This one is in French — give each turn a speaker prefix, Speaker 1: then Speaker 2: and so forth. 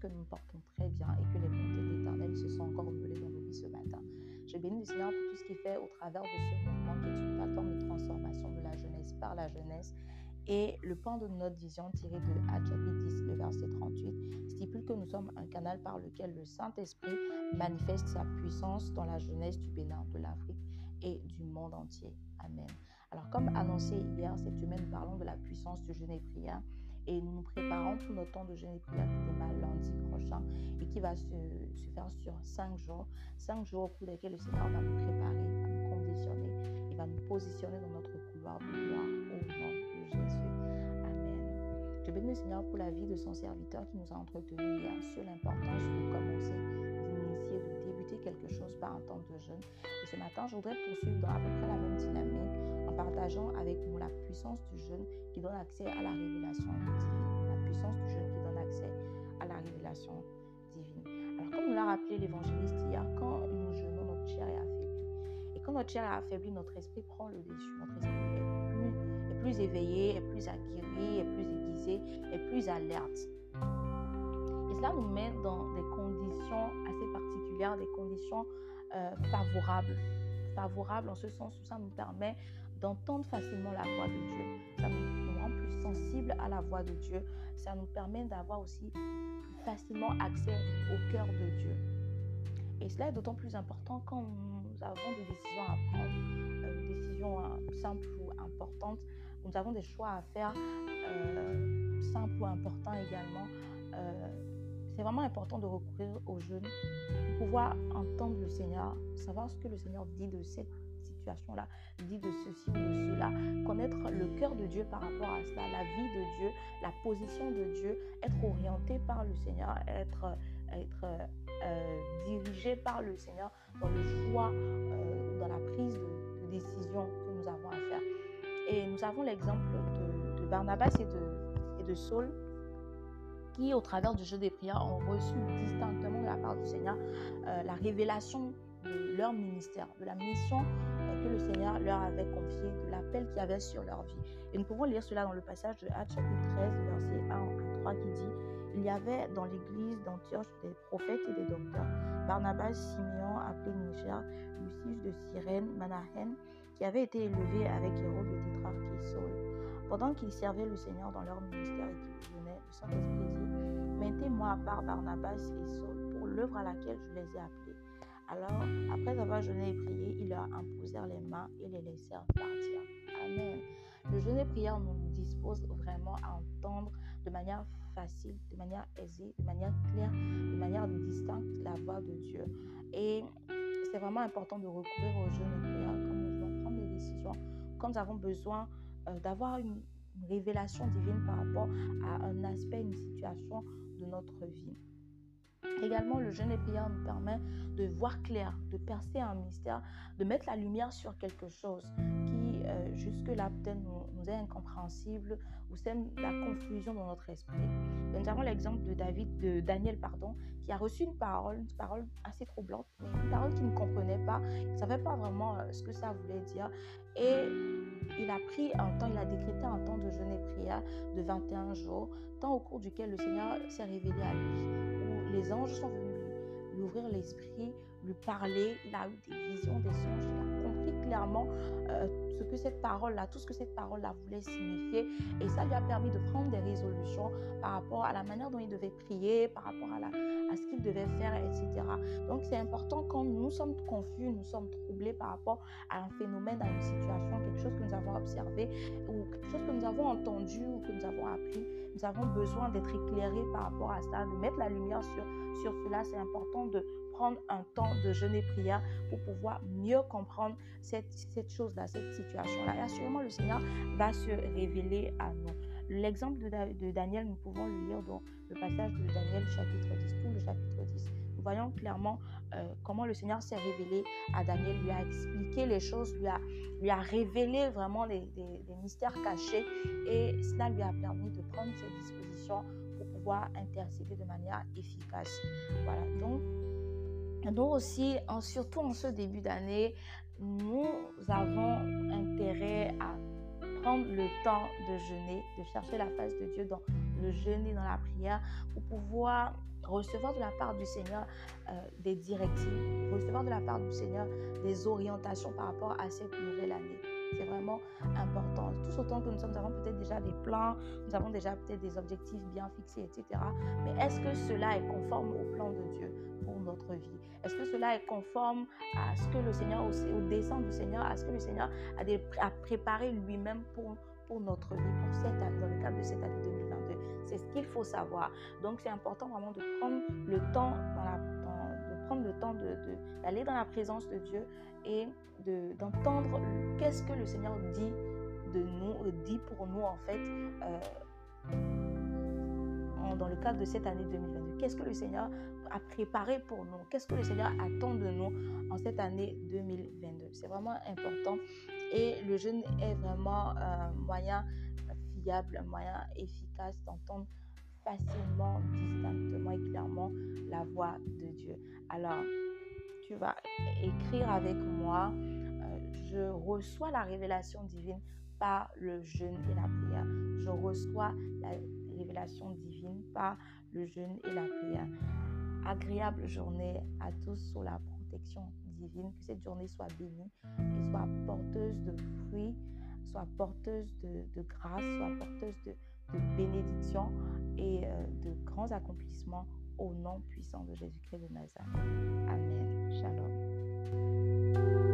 Speaker 1: que nous portons très bien et que les bontés de l'Éternel se sont encore renouvelées dans nos vies ce matin. Je bénis le Seigneur pour tout ce qu'il fait au travers de ce mouvement qui est une plateforme de transformation de la jeunesse par la jeunesse. Et le point de notre vision tiré de chapitre 10, le verset 38, stipule que nous sommes un canal par lequel le Saint-Esprit manifeste sa puissance dans la jeunesse du Bénin, de l'Afrique et du monde entier. Amen. Alors, comme annoncé hier, cette semaine, nous parlons de la puissance du jeûne et prière et nous nous préparons pour notre temps de jeûne et prière qui démarre lundi prochain et qui va se, faire sur cinq jours. Cinq jours au cours desquels le Seigneur va nous préparer, va nous conditionner et va nous positionner dans notre couloir de gloire au nom de Jésus. Amen. Je bénis le Seigneur pour la vie de son serviteur qui nous a entretenu hier sur l'importance de commencer, d'initier, de débuter quelque chose par un temps de jeûne. Et ce matin, je voudrais poursuivre dans à peu près la même dynamique en partageant avec nous la puissance du jeûne qui donne accès à la révélation divine. La puissance du jeûne qui donne accès à la révélation divine. Alors, comme nous l'a rappelé l'évangéliste hier, quand nous jeûnons, notre chair est affaiblie. Et quand notre chair est affaiblie, notre esprit prend le dessus. Notre esprit est plus, éveillé, est plus aguerri, est plus aiguisé, est plus alerte. Et cela nous met dans des conditions assez particulières, des conditions euh, favorables. Favorables en ce sens où ça nous permet d'entendre facilement la voix de Dieu. Ça nous, rend plus sensibles à la voix de Dieu. Ça nous permet d'avoir aussi plus facilement accès au cœur de Dieu. Et cela est d'autant plus important quand nous avons des décisions à prendre, euh, des décisions euh, simples ou importantes. Nous avons des choix à faire, euh, simples ou importants également. c'est vraiment important de recourir au jeûne pour pouvoir entendre le Seigneur, savoir ce que le Seigneur dit de cette situation-là, dit de ceci ou de cela, connaître le cœur de Dieu par rapport à cela, la vie de Dieu, la position de Dieu, être orienté par le Seigneur, être, être euh, dirigé par le Seigneur dans le choix, euh, dans la prise de, décision que nous avons à faire. Et nous avons l'exemple de, Barnabas et de, et Saul qui, au travers du jeu des prières, ont reçu distinctement de la part du Seigneur euh, la révélation de leur ministère, de la mission que le Seigneur leur avait confié, de l'appel qu'il avait sur leur vie. Et nous pouvons lire cela dans le passage de Actes chapitre 13, verset 1 à 3 qui dit Il y avait dans l'église d'Antioche des prophètes et des docteurs, Barnabas, Simeon, appelé Niger, Lucius de Cyrène, Manahen, qui avait été élevé avec Hérode le tétrarque et Saul. Pendant qu'ils servaient le Seigneur dans leur ministère et qu'ils venaient, le Saint-Esprit dit Mettez-moi à part Barnabas et Saul pour l'œuvre à laquelle je les ai appelés. Alors, après avoir jeûné et prié, ils leur imposèrent les mains et les laissèrent partir. Amen. Le jeûne et prière nous dispose vraiment à entendre de manière facile, de manière aisée, de manière claire, de manière distincte la voix de Dieu. Et c'est vraiment important de recourir au jeûne et prière quand nous devons prendre des décisions, quand nous avons besoin euh, d'avoir une révélation divine par rapport à un aspect, une situation de notre vie. Également, le jeûne et prière nous permet de voir clair, de percer un mystère, de mettre la lumière sur quelque chose qui euh, jusque-là peut-être nous, est incompréhensible ou sème la confusion dans notre esprit. nous avons l'exemple de David, de Daniel, pardon, qui a reçu une parole, une parole assez troublante, mais une parole qu'il ne comprenait pas, il ne savait pas vraiment euh, ce que ça voulait dire. Et il a pris un temps, il a décrété un temps de jeûne et prière de 21 jours, temps au cours duquel le Seigneur s'est révélé à lui les anges sont venus lui, ouvrir l'esprit, lui parler. Il a eu des visions, des. Euh, ce que cette parole-là, tout ce que cette parole-là voulait signifier. Et ça lui a permis de prendre des résolutions par rapport à la manière dont il devait prier, par rapport à, la, à ce qu'il devait faire, etc. Donc c'est important quand nous sommes confus, nous sommes troublés par rapport à un phénomène, à une situation, quelque chose que nous avons observé ou quelque chose que nous avons entendu ou que nous avons appris nous avons besoin d'être éclairés par rapport à ça, de mettre la lumière sur, sur cela. C'est important de prendre un temps de jeûne et prière pour pouvoir mieux comprendre cette, cette chose-là, cette situation-là. Et assurément, le Seigneur va se révéler à nous. L'exemple de, Daniel, nous pouvons le lire dans le passage de Daniel chapitre 10, tout le chapitre 10. Nous voyons clairement euh, comment le Seigneur s'est révélé à Daniel, lui a expliqué les choses, lui a, lui a révélé vraiment des, mystères cachés et cela lui a permis de prendre ses dispositions pour pouvoir intercéder de manière efficace. Voilà, donc nous aussi, surtout en ce début d'année, nous avons intérêt à prendre le temps de jeûner, de chercher la face de Dieu dans le jeûne et dans la prière pour pouvoir recevoir de la part du Seigneur euh, des directives, recevoir de la part du Seigneur des orientations par rapport à cette nouvelle année. C'est vraiment important. Autant que nous, sommes, avons peut-être déjà des plans, nous avons déjà peut-être des objectifs bien fixés, etc. Mais est-ce que cela est conforme au plan de Dieu pour notre vie? Est-ce que cela est conforme à ce que le Seigneur, au, dessein du Seigneur, à ce que le Seigneur a, préparé lui-même pour, notre vie, pour cette année, dans le cadre de cette année 2022 C'est ce qu'il faut savoir. Donc c'est important vraiment de prendre le temps dans la, le temps d'aller dans la présence de Dieu et d'entendre qu'est-ce que le Seigneur dit de nous, euh, dit pour nous en fait euh, dans le cadre de cette année 2022. Qu'est-ce que le Seigneur a préparé pour nous? Qu'est-ce que le Seigneur attend de nous en cette année 2022 C'est vraiment important et le jeûne est vraiment un moyen fiable, un moyen efficace d'entendre facilement, distinctement et clairement la voix de Dieu. Alors, tu vas écrire avec moi, euh, je reçois la révélation divine par le jeûne et la prière. Je reçois la révélation divine par le jeûne et la prière. Agréable journée à tous sous la protection divine. Que cette journée soit bénie soit porteuse de fruits, soit porteuse de, grâce, soit porteuse de, bénédictions et euh, de grands accomplissements au nom puissant de Jésus-Christ de Nazareth. Amen. Shalom.